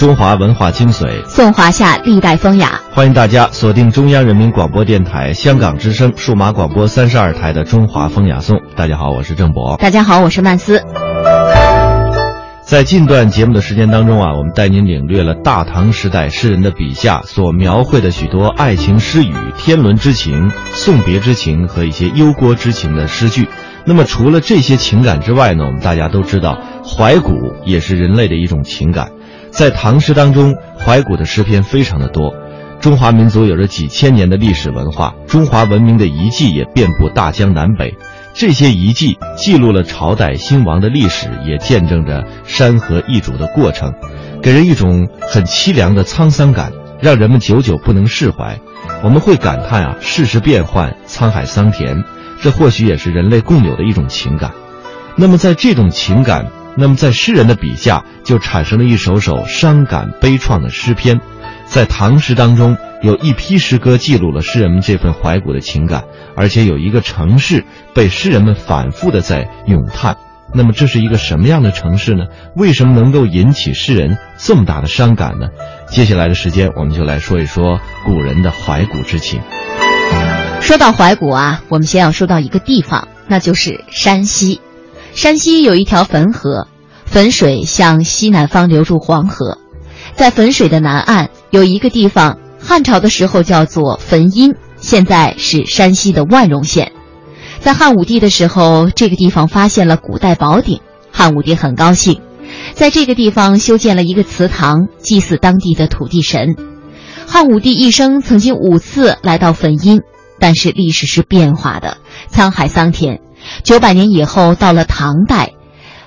中华文化精髓，颂华夏历代风雅。欢迎大家锁定中央人民广播电台香港之声数码广播三十二台的《中华风雅颂》。大家好，我是郑博。大家好，我是曼斯。在近段节目的时间当中啊，我们带您领略了大唐时代诗人的笔下所描绘的许多爱情诗语、天伦之情、送别之情和一些忧国之情的诗句。那么，除了这些情感之外呢，我们大家都知道，怀古也是人类的一种情感。在唐诗当中，怀古的诗篇非常的多。中华民族有着几千年的历史文化，中华文明的遗迹也遍布大江南北。这些遗迹记录了朝代兴亡的历史，也见证着山河易主的过程，给人一种很凄凉的沧桑感，让人们久久不能释怀。我们会感叹啊，世事变幻，沧海桑田。这或许也是人类共有的一种情感。那么，在这种情感，那么在诗人的笔下，就产生了一首首伤感悲怆的诗篇。在唐诗当中，有一批诗歌记录了诗人们这份怀古的情感，而且有一个城市被诗人们反复的在咏叹。那么，这是一个什么样的城市呢？为什么能够引起诗人这么大的伤感呢？接下来的时间，我们就来说一说古人的怀古之情。说到怀古啊，我们先要说到一个地方，那就是山西。山西有一条汾河，汾水向西南方流入黄河，在汾水的南岸有一个地方，汉朝的时候叫做汾阴，现在是山西的万荣县。在汉武帝的时候，这个地方发现了古代宝鼎，汉武帝很高兴，在这个地方修建了一个祠堂，祭祀当地的土地神。汉武帝一生曾经五次来到汾阴。但是历史是变化的，沧海桑田。九百年以后，到了唐代，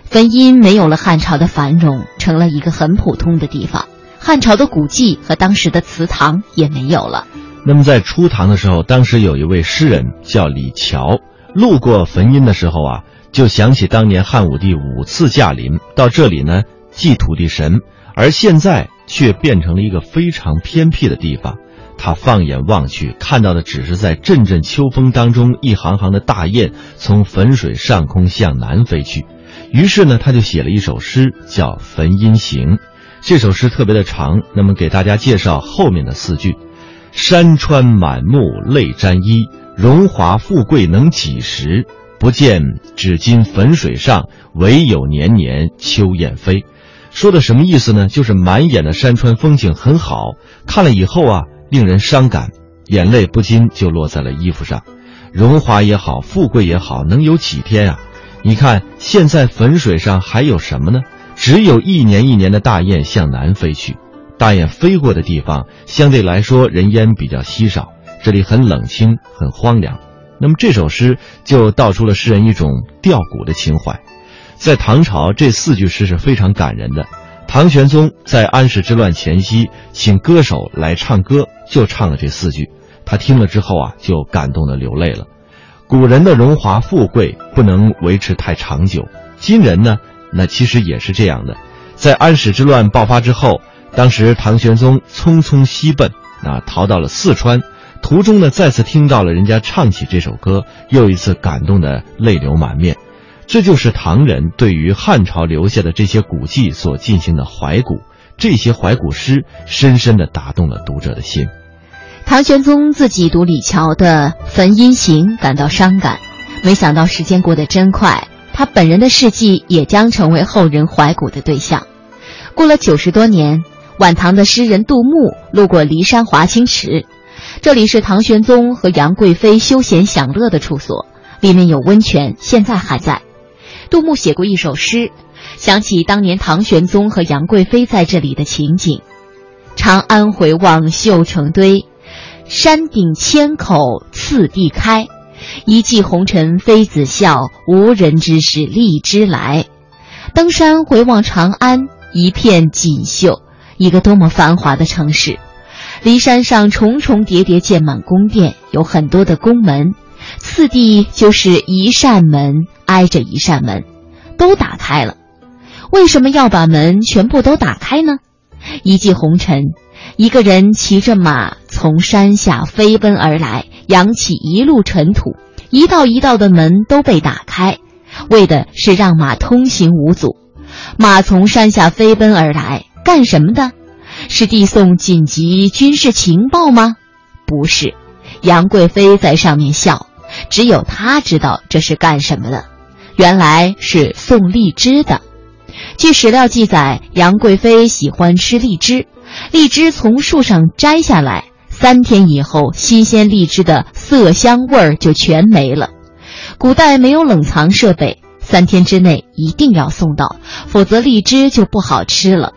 汾阴没有了汉朝的繁荣，成了一个很普通的地方。汉朝的古迹和当时的祠堂也没有了。那么在初唐的时候，当时有一位诗人叫李峤，路过汾阴的时候啊，就想起当年汉武帝五次驾临到这里呢祭土地神，而现在却变成了一个非常偏僻的地方。他放眼望去，看到的只是在阵阵秋风当中，一行行的大雁从汾水上空向南飞去。于是呢，他就写了一首诗，叫《汾阴行》。这首诗特别的长，那么给大家介绍后面的四句：山川满目泪沾衣，荣华富贵能几时？不见只今汾水上，唯有年年秋雁飞。说的什么意思呢？就是满眼的山川风景很好，看了以后啊。令人伤感，眼泪不禁就落在了衣服上。荣华也好，富贵也好，能有几天啊？你看现在汾水上还有什么呢？只有一年一年的大雁向南飞去。大雁飞过的地方，相对来说人烟比较稀少，这里很冷清，很荒凉。那么这首诗就道出了诗人一种吊古的情怀。在唐朝，这四句诗是非常感人的。唐玄宗在安史之乱前夕，请歌手来唱歌，就唱了这四句。他听了之后啊，就感动的流泪了。古人的荣华富贵不能维持太长久，今人呢，那其实也是这样的。在安史之乱爆发之后，当时唐玄宗匆匆西奔，啊，逃到了四川，途中呢，再次听到了人家唱起这首歌，又一次感动的泪流满面。这就是唐人对于汉朝留下的这些古迹所进行的怀古，这些怀古诗深深地打动了读者的心。唐玄宗自己读李峤的《汾阴行》感到伤感，没想到时间过得真快，他本人的事迹也将成为后人怀古的对象。过了九十多年，晚唐的诗人杜牧路过骊山华清池，这里是唐玄宗和杨贵妃休闲享乐的处所，里面有温泉，现在还在。杜牧写过一首诗，想起当年唐玄宗和杨贵妃在这里的情景：“长安回望绣成堆，山顶千口次第开。一骑红尘妃子笑，无人知是荔枝来。”登山回望长安，一片锦绣，一个多么繁华的城市！骊山上重重叠叠建满宫殿，有很多的宫门。次第就是一扇门挨着一扇门，都打开了。为什么要把门全部都打开呢？一骑红尘，一个人骑着马从山下飞奔而来，扬起一路尘土，一道一道的门都被打开，为的是让马通行无阻。马从山下飞奔而来，干什么的？是递送紧急军事情报吗？不是，杨贵妃在上面笑，只有她知道这是干什么的。原来是送荔枝的。据史料记载，杨贵妃喜欢吃荔枝，荔枝从树上摘下来，三天以后，新鲜荔枝的色香味儿就全没了。古代没有冷藏设备，三天之内一定要送到，否则荔枝就不好吃了。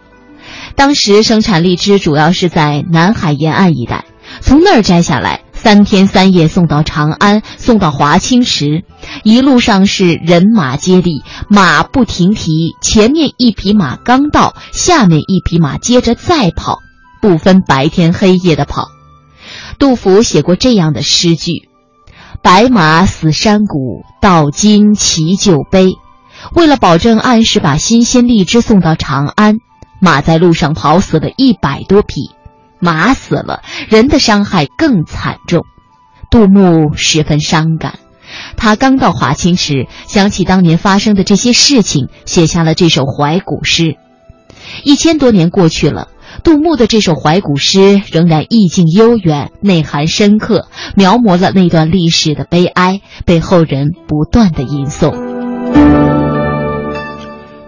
当时生产荔枝主要是在南海沿岸一带，从那儿摘下来。三天三夜送到长安，送到华清池，一路上是人马接力，马不停蹄，前面一匹马刚到，下面一匹马接着再跑，不分白天黑夜的跑。杜甫写过这样的诗句：“白马死山谷，到今骑旧悲。”为了保证按时把新鲜荔枝送到长安，马在路上跑死了一百多匹。马死了，人的伤害更惨重。杜牧十分伤感，他刚到华清池，想起当年发生的这些事情，写下了这首怀古诗。一千多年过去了，杜牧的这首怀古诗仍然意境悠远，内涵深刻，描摹了那段历史的悲哀，被后人不断的吟诵。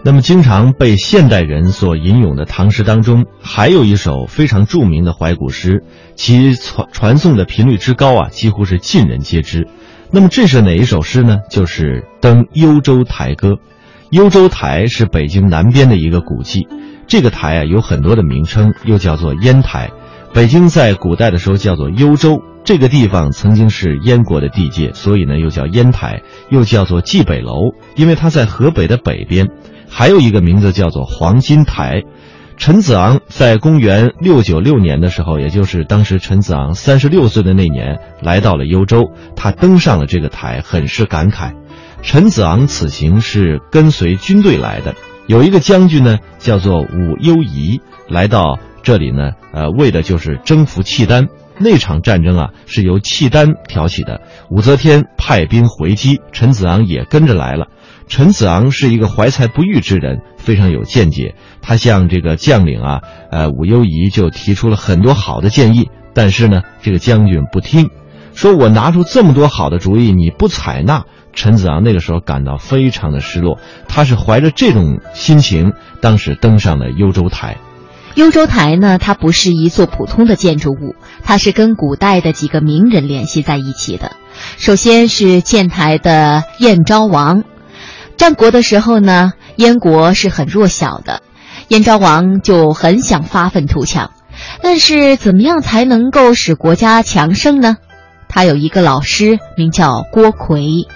那么，经常被现代人所吟咏的唐诗当中，还有一首非常著名的怀古诗，其传传颂的频率之高啊，几乎是尽人皆知。那么，这是哪一首诗呢？就是《登幽州台歌》。幽州台是北京南边的一个古迹，这个台啊有很多的名称，又叫做烟台。北京在古代的时候叫做幽州，这个地方曾经是燕国的地界，所以呢又叫烟台，又叫做蓟北楼，因为它在河北的北边。还有一个名字叫做黄金台，陈子昂在公元六九六年的时候，也就是当时陈子昂三十六岁的那年，来到了幽州，他登上了这个台，很是感慨。陈子昂此行是跟随军队来的，有一个将军呢叫做武攸宜，来到这里呢，呃，为的就是征服契丹。那场战争啊，是由契丹挑起的，武则天派兵回击，陈子昂也跟着来了。陈子昂是一个怀才不遇之人，非常有见解。他向这个将领啊，呃，武攸宜就提出了很多好的建议，但是呢，这个将军不听，说我拿出这么多好的主意，你不采纳。陈子昂那个时候感到非常的失落，他是怀着这种心情，当时登上了幽州台。幽州台呢，它不是一座普通的建筑物，它是跟古代的几个名人联系在一起的。首先是建台的燕昭王。战国的时候呢，燕国是很弱小的，燕昭王就很想发愤图强，但是怎么样才能够使国家强盛呢？他有一个老师名叫郭奎，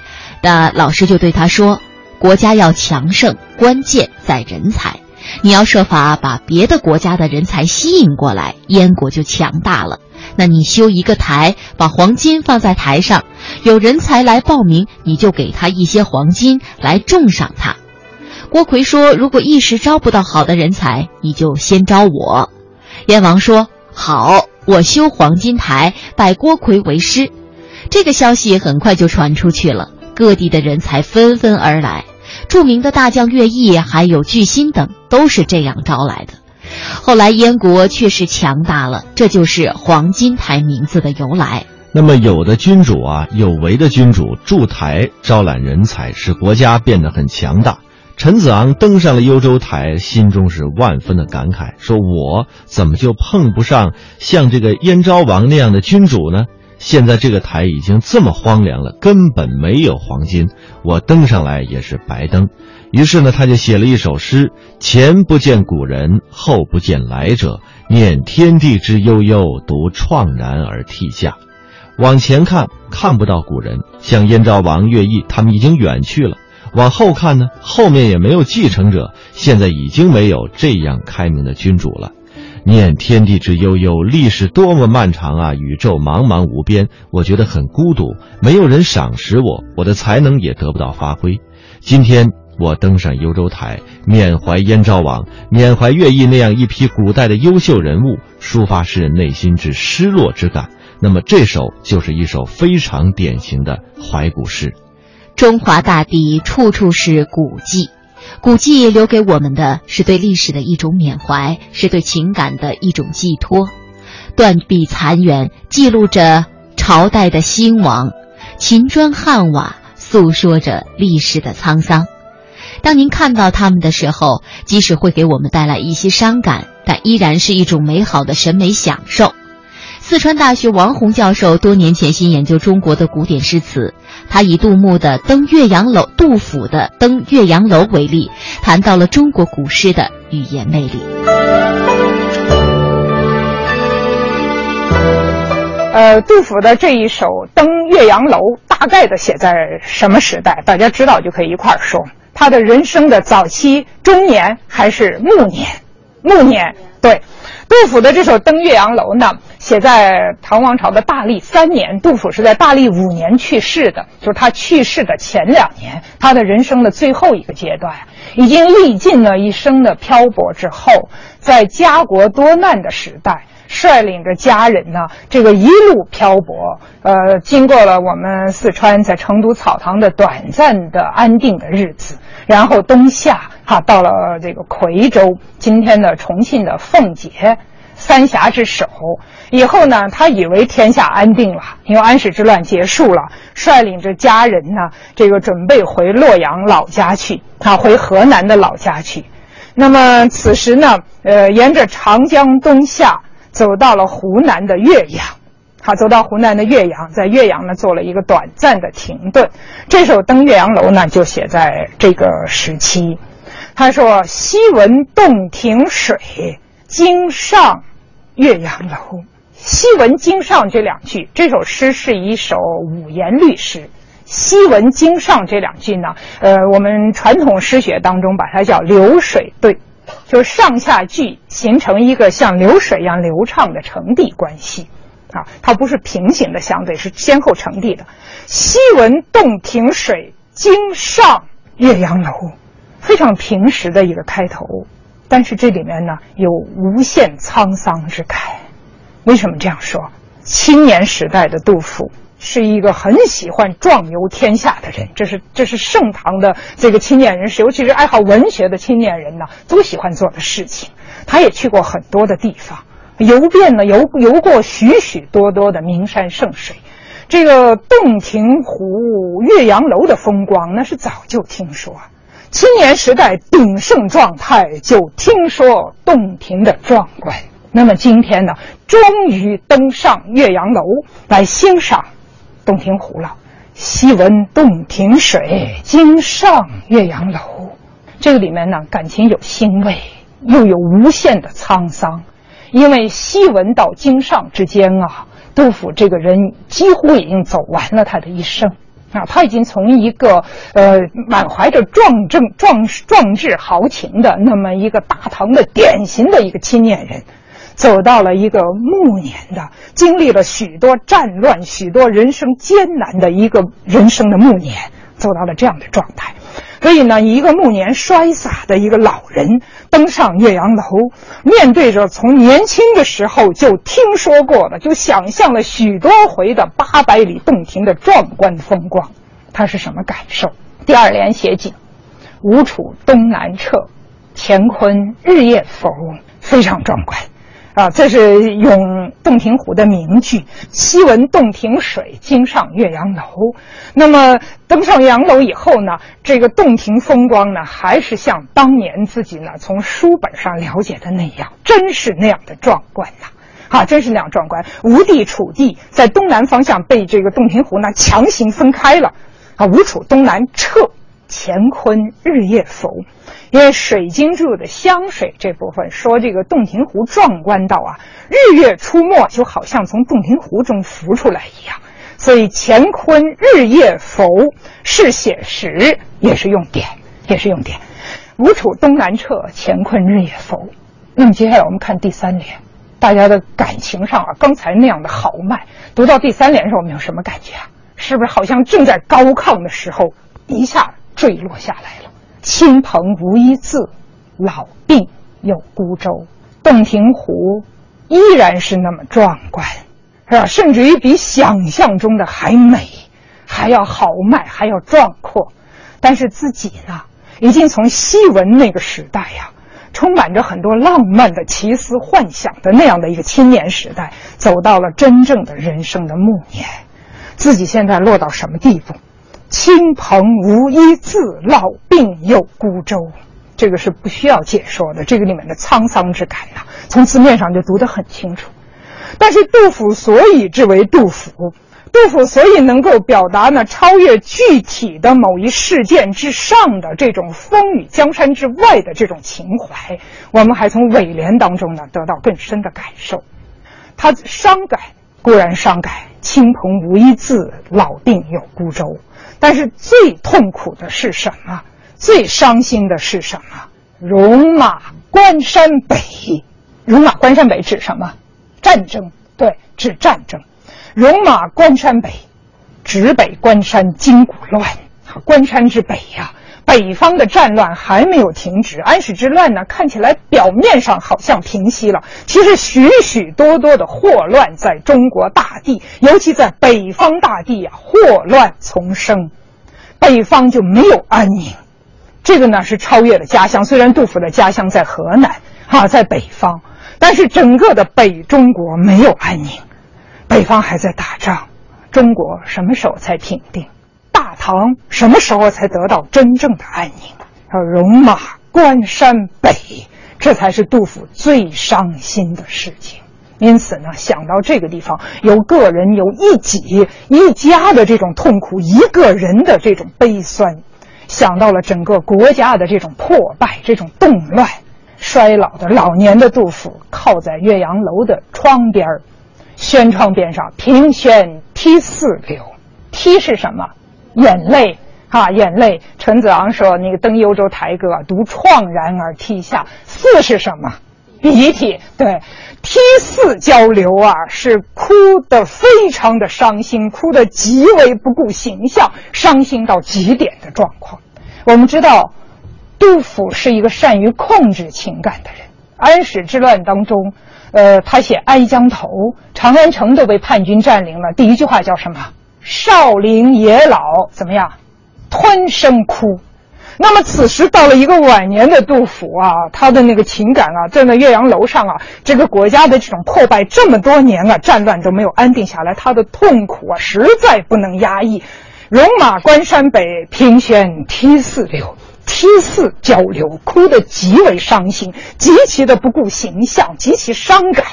那老师就对他说：“国家要强盛，关键在人才，你要设法把别的国家的人才吸引过来，燕国就强大了。”那你修一个台，把黄金放在台上，有人才来报名，你就给他一些黄金来重赏他。郭奎说：“如果一时招不到好的人才，你就先招我。”燕王说：“好，我修黄金台，拜郭奎为师。”这个消息很快就传出去了，各地的人才纷纷而来，著名的大将乐毅还有巨星等都是这样招来的。后来燕国确实强大了，这就是黄金台名字的由来。那么有的君主啊，有为的君主筑台招揽人才，使国家变得很强大。陈子昂登上了幽州台，心中是万分的感慨，说：“我怎么就碰不上像这个燕昭王那样的君主呢？现在这个台已经这么荒凉了，根本没有黄金，我登上来也是白登。”于是呢，他就写了一首诗：“前不见古人，后不见来者。念天地之悠悠，独怆然而涕下。”往前看，看不到古人，像燕昭王、乐毅他们已经远去了；往后看呢，后面也没有继承者，现在已经没有这样开明的君主了。念天地之悠悠，历史多么漫长啊！宇宙茫茫无边，我觉得很孤独，没有人赏识我，我的才能也得不到发挥。今天。我登上幽州台，缅怀燕昭王，缅怀乐毅那样一批古代的优秀人物，抒发诗人内心之失落之感。那么这首就是一首非常典型的怀古诗。中华大地处处是古迹，古迹留给我们的是对历史的一种缅怀，是对情感的一种寄托。断壁残垣记录着朝代的兴亡，秦砖汉瓦诉说着历史的沧桑。当您看到它们的时候，即使会给我们带来一些伤感，但依然是一种美好的审美享受。四川大学王红教授多年前新研究中国的古典诗词，他以杜牧的《登岳阳楼》、杜甫的《登岳阳楼》为例，谈到了中国古诗的语言魅力。呃，杜甫的这一首《登岳阳楼》大概的写在什么时代？大家知道就可以一块儿说。他的人生的早期、中年还是暮年？暮年，对。杜甫的这首《登岳阳楼》呢，写在唐王朝的大历三年。杜甫是在大历五年去世的，就是他去世的前两年，他的人生的最后一个阶段，已经历尽了一生的漂泊之后，在家国多难的时代。率领着家人呢，这个一路漂泊，呃，经过了我们四川在成都草堂的短暂的安定的日子，然后东下哈，到了这个夔州，今天的重庆的奉节，三峡之首。以后呢，他以为天下安定了，因为安史之乱结束了，率领着家人呢，这个准备回洛阳老家去，啊，回河南的老家去。那么此时呢，呃，沿着长江东下。走到了湖南的岳阳，好，走到湖南的岳阳，在岳阳呢做了一个短暂的停顿。这首《登岳阳楼》呢就写在这个时期。他说：“昔闻洞庭水，今上岳阳楼。”“昔闻今上”这两句，这首诗是一首五言律诗。“昔闻今上”这两句呢，呃，我们传统诗学当中把它叫流水对。就是上下句形成一个像流水一样流畅的承递关系，啊，它不是平行的相对，是先后承递的。昔闻洞庭水，今上岳阳楼，非常平实的一个开头，但是这里面呢有无限沧桑之感。为什么这样说？青年时代的杜甫。是一个很喜欢壮游天下的人，这是这是盛唐的这个青年人士，尤其是爱好文学的青年人呢，都喜欢做的事情。他也去过很多的地方，游遍了游游过许许多多的名山胜水。这个洞庭湖、岳阳楼的风光，那是早就听说。青年时代鼎盛状态，就听说洞庭的壮观。那么今天呢，终于登上岳阳楼来欣赏。洞庭湖了，昔闻洞庭水，今上岳阳楼。这个里面呢，感情有欣慰，又有无限的沧桑。因为昔闻到今上之间啊，杜甫这个人几乎已经走完了他的一生啊，他已经从一个呃满怀着壮正壮壮志豪情的那么一个大唐的典型的一个青年人。走到了一个暮年的，经历了许多战乱、许多人生艰难的一个人生的暮年，走到了这样的状态。所以呢，一个暮年衰洒的一个老人登上岳阳楼，面对着从年轻的时候就听说过的、就想象了许多回的八百里洞庭的壮观风光，他是什么感受？第二联写景：吴楚东南坼，乾坤日夜浮，非常壮观。啊，这是咏洞庭湖的名句。昔闻洞庭水，今上岳阳楼。那么登上岳阳楼以后呢，这个洞庭风光呢，还是像当年自己呢从书本上了解的那样，真是那样的壮观呐！啊，真是那样壮观。吴地、楚地在东南方向被这个洞庭湖呢强行分开了。啊，吴楚东南撤，乾坤日夜浮。因为《水经注》的湘水这部分说，这个洞庭湖壮观到啊，日月出没就好像从洞庭湖中浮出来一样，所以乾坤日夜浮是写实，也是用典，也是用典。吴楚东南坼，乾坤日夜浮。那么接下来我们看第三联，大家的感情上啊，刚才那样的豪迈，读到第三联时候，我们有什么感觉啊？是不是好像正在高亢的时候，一下坠落下来了？亲朋无一字，老病有孤舟。洞庭湖依然是那么壮观，是吧？甚至于比想象中的还美，还要豪迈，还要壮阔。但是自己呢，已经从西文那个时代呀，充满着很多浪漫的奇思幻想的那样的一个青年时代，走到了真正的人生的暮年。自己现在落到什么地步？亲朋无一字，老病有孤舟。这个是不需要解说的，这个里面的沧桑之感呐，从字面上就读得很清楚。但是杜甫所以之为杜甫，杜甫所以能够表达呢超越具体的某一事件之上的这种风雨江山之外的这种情怀，我们还从尾联当中呢得到更深的感受。他伤感固然伤感，亲朋无一字，老病有孤舟。但是最痛苦的是什么？最伤心的是什么？戎马关山北，戎马关山北指什么？战争，对，指战争。戎马关山北，指北关山筋骨乱。关山之北呀。北方的战乱还没有停止，安史之乱呢，看起来表面上好像平息了，其实许许多多的祸乱在中国大地，尤其在北方大地啊，祸乱丛生，北方就没有安宁。这个呢是超越了家乡，虽然杜甫的家乡在河南，哈，在北方，但是整个的北中国没有安宁，北方还在打仗，中国什么时候才平定？唐什么时候才得到真正的安宁？要戎马关山北，这才是杜甫最伤心的事情。因此呢，想到这个地方，有个人、有一己、一家的这种痛苦，一个人的这种悲酸，想到了整个国家的这种破败、这种动乱，衰老的老年的杜甫靠在岳阳楼的窗边儿，轩窗边上，凭轩涕泗流。涕是什么？眼泪，啊，眼泪。陈子昂说：“那个登幽州台歌，独怆然而涕下。”四是什么？鼻涕。对，涕泗交流啊，是哭得非常的伤心，哭得极为不顾形象，伤心到极点的状况。我们知道，杜甫是一个善于控制情感的人。安史之乱当中，呃，他写《哀江头》，长安城都被叛军占领了，第一句话叫什么？少陵野老怎么样？吞声哭。那么此时到了一个晚年的杜甫啊，他的那个情感啊，在那岳阳楼上啊，这个国家的这种破败这么多年啊，战乱都没有安定下来，他的痛苦啊，实在不能压抑。戎马关山北，凭轩涕泗流。涕泗交流，哭得极为伤心，极其的不顾形象，极其伤感。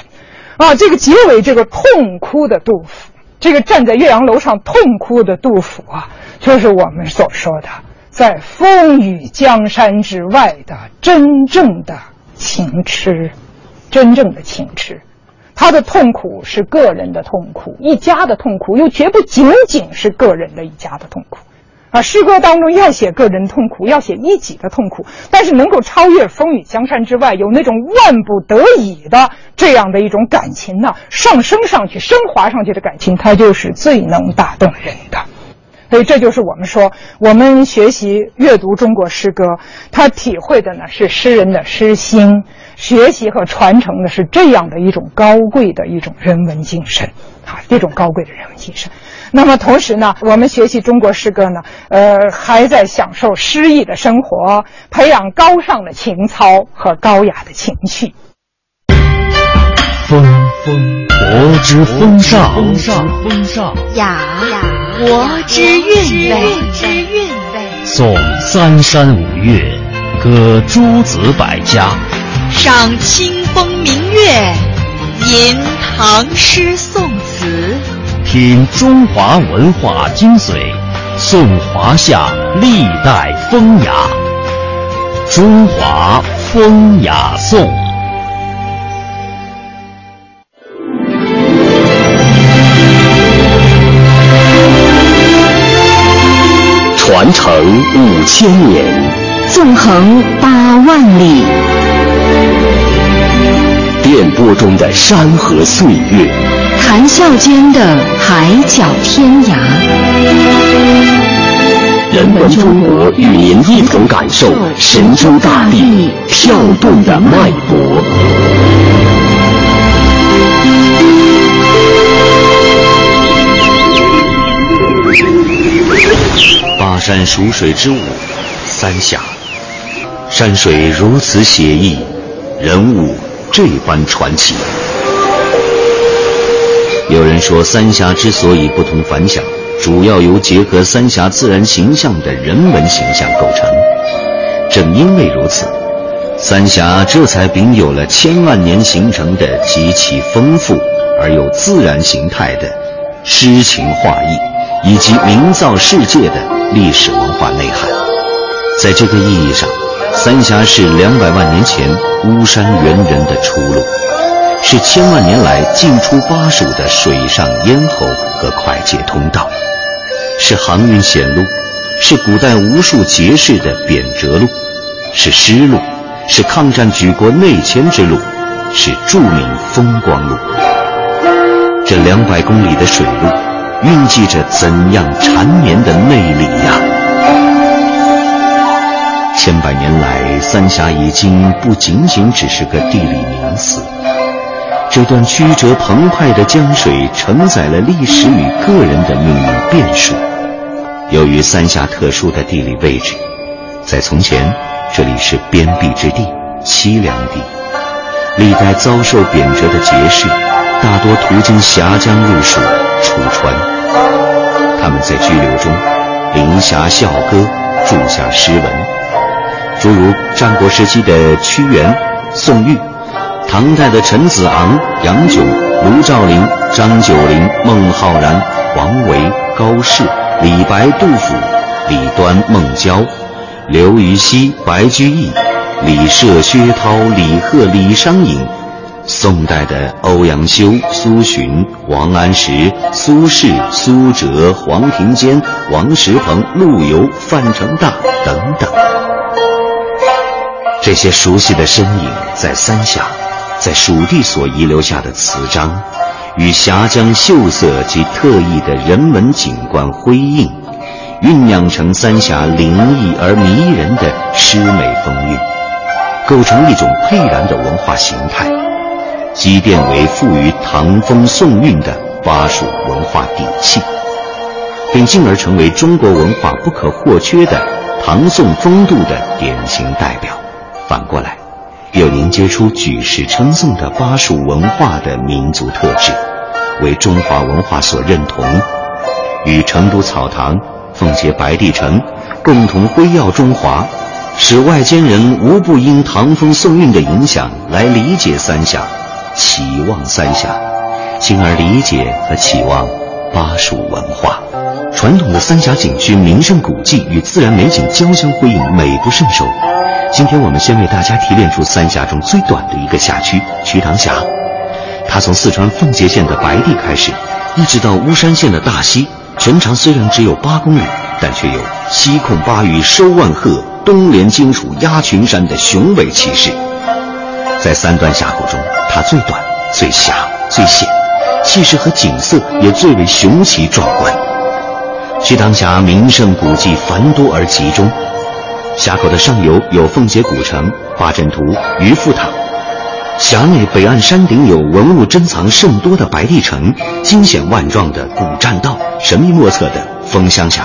啊，这个结尾这个痛哭的杜甫。这个站在岳阳楼上痛哭的杜甫啊，就是我们所说的在风雨江山之外的真正的情痴，真正的情痴。他的痛苦是个人的痛苦，一家的痛苦，又绝不仅仅是个人的一家的痛苦。啊，诗歌当中要写个人痛苦，要写一己的痛苦，但是能够超越风雨江山之外，有那种万不得已的这样的一种感情呢，上升上去、升华上去的感情，它就是最能打动人的。所以这就是我们说，我们学习阅读中国诗歌，他体会的呢是诗人的诗心，学习和传承的是这样的一种高贵的一种人文精神，啊，这种高贵的人文精神。那么同时呢，我们学习中国诗歌呢，呃，还在享受诗意的生活，培养高尚的情操和高雅的情趣。风风国之风尚，风尚风尚雅雅国之韵味之韵味。颂三山五岳，歌诸子百家，赏清风明月，吟唐诗宋词。品中华文化精髓，颂华夏历代风雅。中华风雅颂，传承五千年，纵横八万里，电波中的山河岁月。谈笑间的海角天涯，人文中国与您一同感受神州大地跳动的脉搏。巴山蜀水之舞，三峡山水如此写意，人物这般传奇。有人说，三峡之所以不同凡响，主要由结合三峡自然形象的人文形象构成。正因为如此，三峡这才秉有了千万年形成的极其丰富而又自然形态的诗情画意，以及名噪世界的历史文化内涵。在这个意义上，三峡是两百万年前巫山猿人的出路，是千万年来进出巴蜀的水上咽喉和快捷通道，是航运险路，是古代无数劫势的贬谪路，是丝路，是抗战举国内迁之路，是著名风光路。这两百公里的水路，蕴记着怎样缠绵的魅力呀！千百年来，三峡已经不仅仅只是个地理名词。这段曲折澎湃的江水，承载了历史与个人的命运变数。由于三峡特殊的地理位置，在从前，这里是边僻之地、凄凉地，历代遭受贬谪的节士，大多途经峡江入蜀、出川。他们在拘留中，临峡笑歌，著下诗文。诸如战国时期的屈原、宋玉，唐代的陈子昂、杨炯、卢照邻、张九龄、孟浩然、王维、高适、李白、杜甫、李端、孟郊、刘禹锡、白居易、李涉、薛涛、李贺、李商隐；宋代的欧阳修、苏洵、王安石、苏轼、苏辙、黄庭坚、王石鹏、陆游、范成大等等。这些熟悉的身影，在三峡，在蜀地所遗留下的词章，与峡江秀色及特异的人文景观辉映，酝酿成三峡灵异而迷人的诗美风韵，构成一种沛然的文化形态，积淀为富于唐风宋韵的巴蜀文化底气，并进而成为中国文化不可或缺的唐宋风度的典型代表。反过来，又凝结出举世称颂的巴蜀文化的民族特质，为中华文化所认同，与成都草堂、奉节白帝城共同辉耀中华，使外间人无不因唐风宋韵的影响来理解三峡，期望三峡，进而理解和期望巴蜀文化。传统的三峡景区名胜古迹与自然美景交相辉映，美不胜收。今天我们先为大家提炼出三峡中最短的一个辖区——瞿塘峡。它从四川奉节县的白帝开始，一直到巫山县的大溪，全长虽然只有八公里，但却有“西控巴渝收万壑，东连荆楚压群山”的雄伟气势。在三段峡谷中，它最短、最狭、最险，气势和景色也最为雄奇壮观。瞿塘峡名胜古迹繁多而集中。峡口的上游有奉节古城、八阵图、渔父塔；峡内北岸山顶有文物珍藏甚多的白帝城、惊险万状的古栈道、神秘莫测的风箱峡；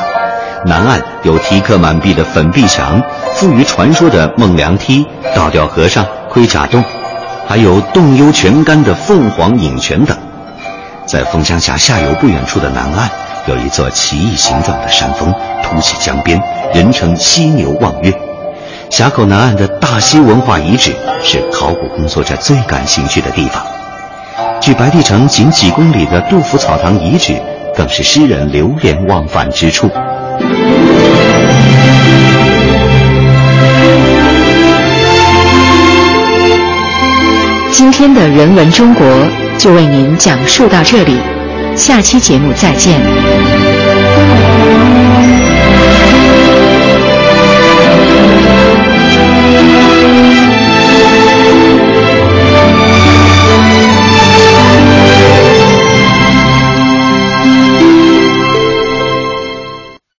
南岸有题刻满壁的粉壁墙、富于传说的孟良梯、倒吊和尚、盔甲洞，还有洞幽泉干的凤凰饮泉等。在风箱峡下游不远处的南岸，有一座奇异形状的山峰，凸起江边。人称犀牛望月，峡口南岸的大溪文化遗址是考古工作者最感兴趣的地方。距白帝城仅几公里的杜甫草堂遗址，更是诗人流连忘返之处。今天的人文中国就为您讲述到这里，下期节目再见。